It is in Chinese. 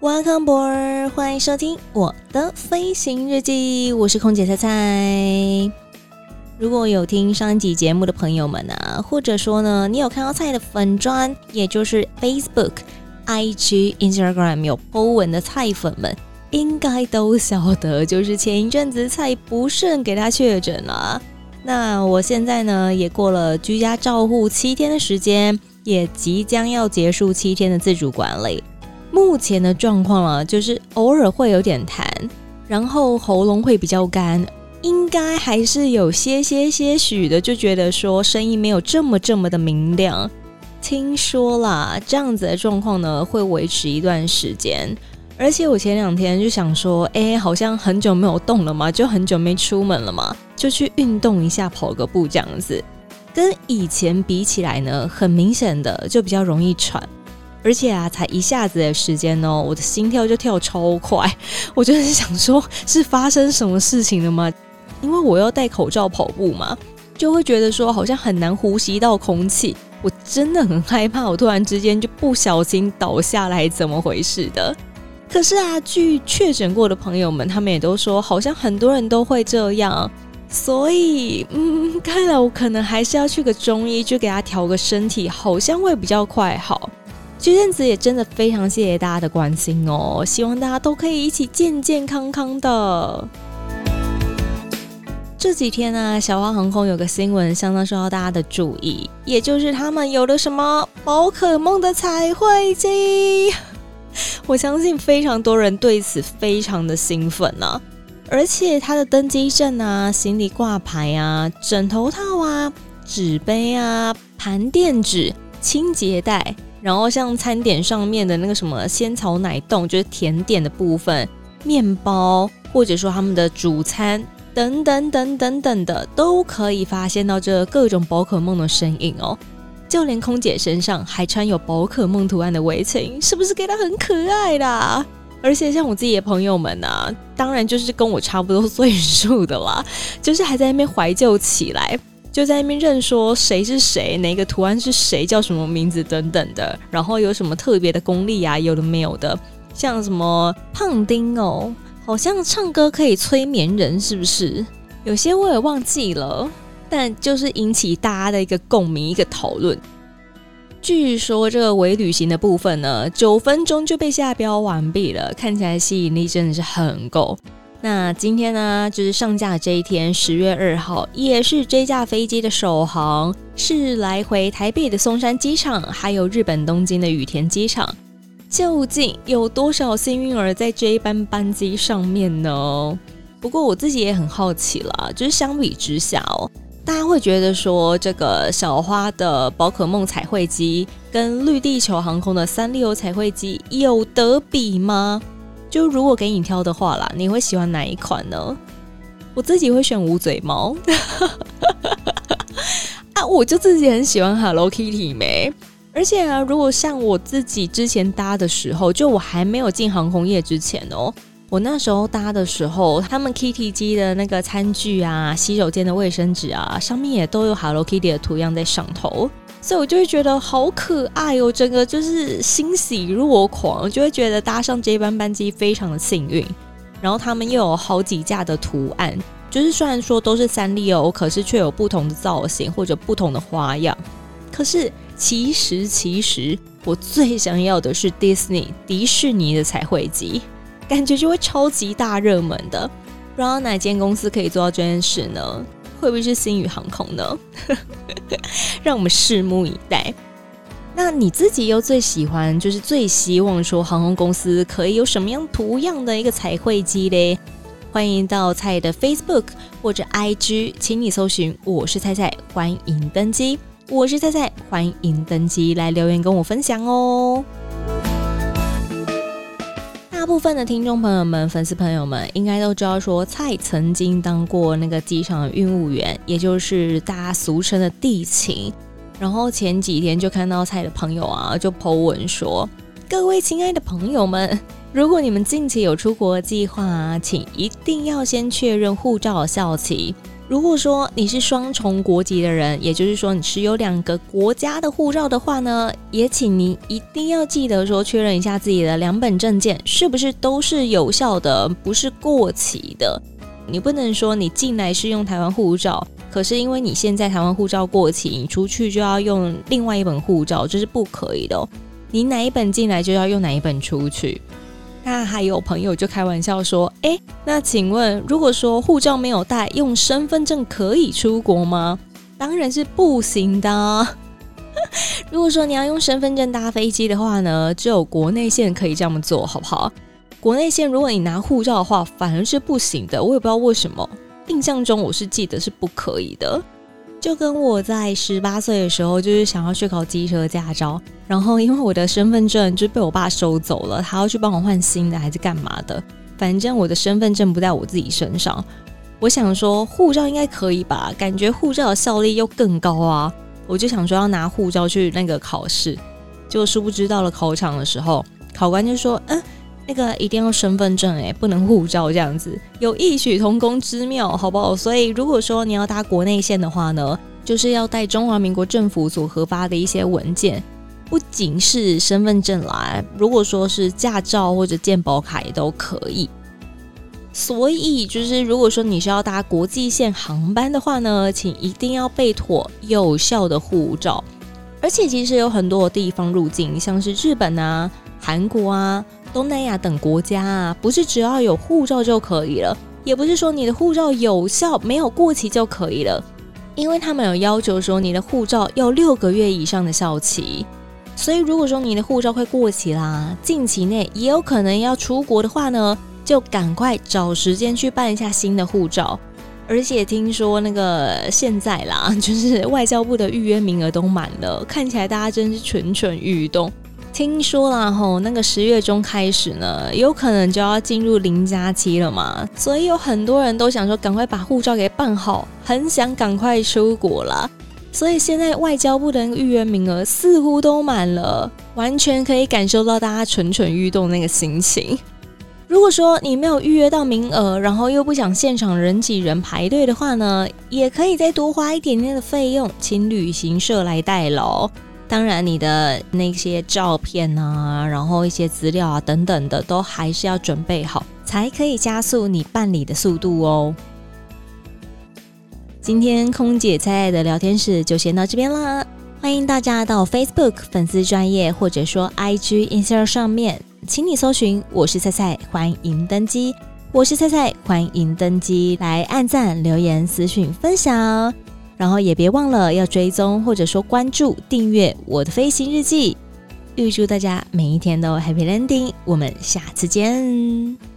Welcome，Boer，欢迎收听我的飞行日记，我是空姐菜菜。如果有听上一集节目的朋友们啊，或者说呢，你有看到菜的粉专，也就是 Facebook、IG、Instagram 有 po 文的菜粉们，应该都晓得，就是前一阵子菜不慎给他确诊了。那我现在呢，也过了居家照护七天的时间，也即将要结束七天的自主管理。目前的状况啊，就是偶尔会有点痰，然后喉咙会比较干，应该还是有些些些许的，就觉得说声音没有这么这么的明亮。听说啦，这样子的状况呢，会维持一段时间。而且我前两天就想说，哎，好像很久没有动了嘛，就很久没出门了嘛，就去运动一下，跑个步这样子。跟以前比起来呢，很明显的就比较容易喘。而且啊，才一下子的时间哦，我的心跳就跳超快。我就是想说，是发生什么事情了吗？因为我要戴口罩跑步嘛，就会觉得说好像很难呼吸到空气。我真的很害怕，我突然之间就不小心倒下来，怎么回事的？可是啊，据确诊过的朋友们，他们也都说，好像很多人都会这样。所以，嗯，看来我可能还是要去个中医，就给他调个身体，好像会比较快好。这阵子也真的非常谢谢大家的关心哦，希望大家都可以一起健健康康的。这几天呢、啊，小花航空有个新闻相当受到大家的注意，也就是他们有了什么宝可梦的彩绘机。我相信非常多人对此非常的兴奋呢、而且它的登机证啊、行李挂牌啊、枕头套啊、纸杯啊、盘垫纸、清洁袋。然后像餐点上面的那个什么仙草奶冻，就是甜点的部分，面包或者说他们的主餐等等等等等的，都可以发现到这各种宝可梦的身影哦。就连空姐身上还穿有宝可梦图案的围裙，是不是给她很可爱啦？而且像我自己的朋友们啊，当然就是跟我差不多岁数的啦，就是还在那边怀旧起来。就在那边认说谁是谁，哪个图案是谁，叫什么名字等等的，然后有什么特别的功力啊？有的没有的，像什么胖丁哦，好像唱歌可以催眠人，是不是？有些我也忘记了，但就是引起大家的一个共鸣，一个讨论。据说这个伪旅行的部分呢，九分钟就被下标完毕了，看起来吸引力真的是很够。那今天呢，就是上架这一天，十月二号，也是这架飞机的首航，是来回台北的松山机场，还有日本东京的羽田机场。究竟有多少幸运儿在这一班班机上面呢？不过我自己也很好奇啦，就是相比之下哦，大家会觉得说这个小花的宝可梦彩绘机跟绿地球航空的三丽鸥彩绘机有得比吗？就如果给你挑的话啦，你会喜欢哪一款呢？我自己会选无嘴猫 啊，我就自己很喜欢 Hello Kitty 没。而且啊，如果像我自己之前搭的时候，就我还没有进航空业之前哦，我那时候搭的时候，他们 Kitty 机的那个餐具啊、洗手间的卫生纸啊，上面也都有 Hello Kitty 的图样在上头。所以我就会觉得好可爱哦，整个就是欣喜若狂，就会觉得搭上这班班机非常的幸运。然后他们又有好几架的图案，就是虽然说都是三丽鸥，可是却有不同的造型或者不同的花样。可是其实其实我最想要的是 Disney 迪士尼的彩绘机，感觉就会超级大热门的。不知道哪间公司可以做到这件事呢？会不会是星宇航空呢？让我们拭目以待。那你自己又最喜欢，就是最希望说航空公司可以有什么样图样的一个彩绘机嘞？欢迎到菜的 Facebook 或者 IG，请你搜寻“我是菜菜”，欢迎登机。我是菜菜，欢迎登机来留言跟我分享哦。部分的听众朋友们、粉丝朋友们应该都知道，说蔡曾经当过那个机场的运务员，也就是大家俗称的地勤。然后前几天就看到蔡的朋友啊，就 po 文说：“各位亲爱的朋友们，如果你们近期有出国计划，请一定要先确认护照的效期。”如果说你是双重国籍的人，也就是说你持有两个国家的护照的话呢，也请你一定要记得说确认一下自己的两本证件是不是都是有效的，不是过期的。你不能说你进来是用台湾护照，可是因为你现在台湾护照过期，你出去就要用另外一本护照，这是不可以的哦。你哪一本进来就要用哪一本出去。那还有朋友就开玩笑说：“哎，那请问，如果说护照没有带，用身份证可以出国吗？当然是不行的。如果说你要用身份证搭飞机的话呢，只有国内线可以这么做，好不好？国内线如果你拿护照的话，反而是不行的。我也不知道为什么，印象中我是记得是不可以的。”就跟我在十八岁的时候，就是想要去考机车驾照，然后因为我的身份证就被我爸收走了，他要去帮我换新的还是干嘛的？反正我的身份证不在我自己身上。我想说护照应该可以吧，感觉护照的效力又更高啊。我就想说要拿护照去那个考试，结果殊不知到了考场的时候，考官就说：“嗯。”那个一定要身份证哎，不能护照这样子，有异曲同工之妙，好不好？所以如果说你要搭国内线的话呢，就是要带中华民国政府所核发的一些文件，不仅是身份证来，如果说是驾照或者健保卡也都可以。所以就是如果说你是要搭国际线航班的话呢，请一定要备妥有效的护照。而且其实有很多地方入境，像是日本啊、韩国啊。东南亚等国家啊，不是只要有护照就可以了，也不是说你的护照有效没有过期就可以了，因为他们有要求说你的护照要六个月以上的效期，所以如果说你的护照快过期啦，近期内也有可能要出国的话呢，就赶快找时间去办一下新的护照。而且听说那个现在啦，就是外交部的预约名额都满了，看起来大家真是蠢蠢欲动。听说啦吼，那个十月中开始呢，有可能就要进入零加七了嘛，所以有很多人都想说赶快把护照给办好，很想赶快出国啦。所以现在外交部的预约名额似乎都满了，完全可以感受到大家蠢蠢欲动那个心情。如果说你没有预约到名额，然后又不想现场人挤人排队的话呢，也可以再多花一点点的费用，请旅行社来代劳。当然，你的那些照片啊，然后一些资料啊等等的，都还是要准备好，才可以加速你办理的速度哦。今天空姐菜菜的聊天室就先到这边啦，欢迎大家到 Facebook 粉丝专业或者说 IG Instagram 上面，请你搜寻我是菜菜，欢迎登机，我是菜菜，欢迎登机，来按赞、留言、私讯、分享。然后也别忘了要追踪或者说关注订阅我的飞行日记，预祝大家每一天都 Happy Landing，我们下次见。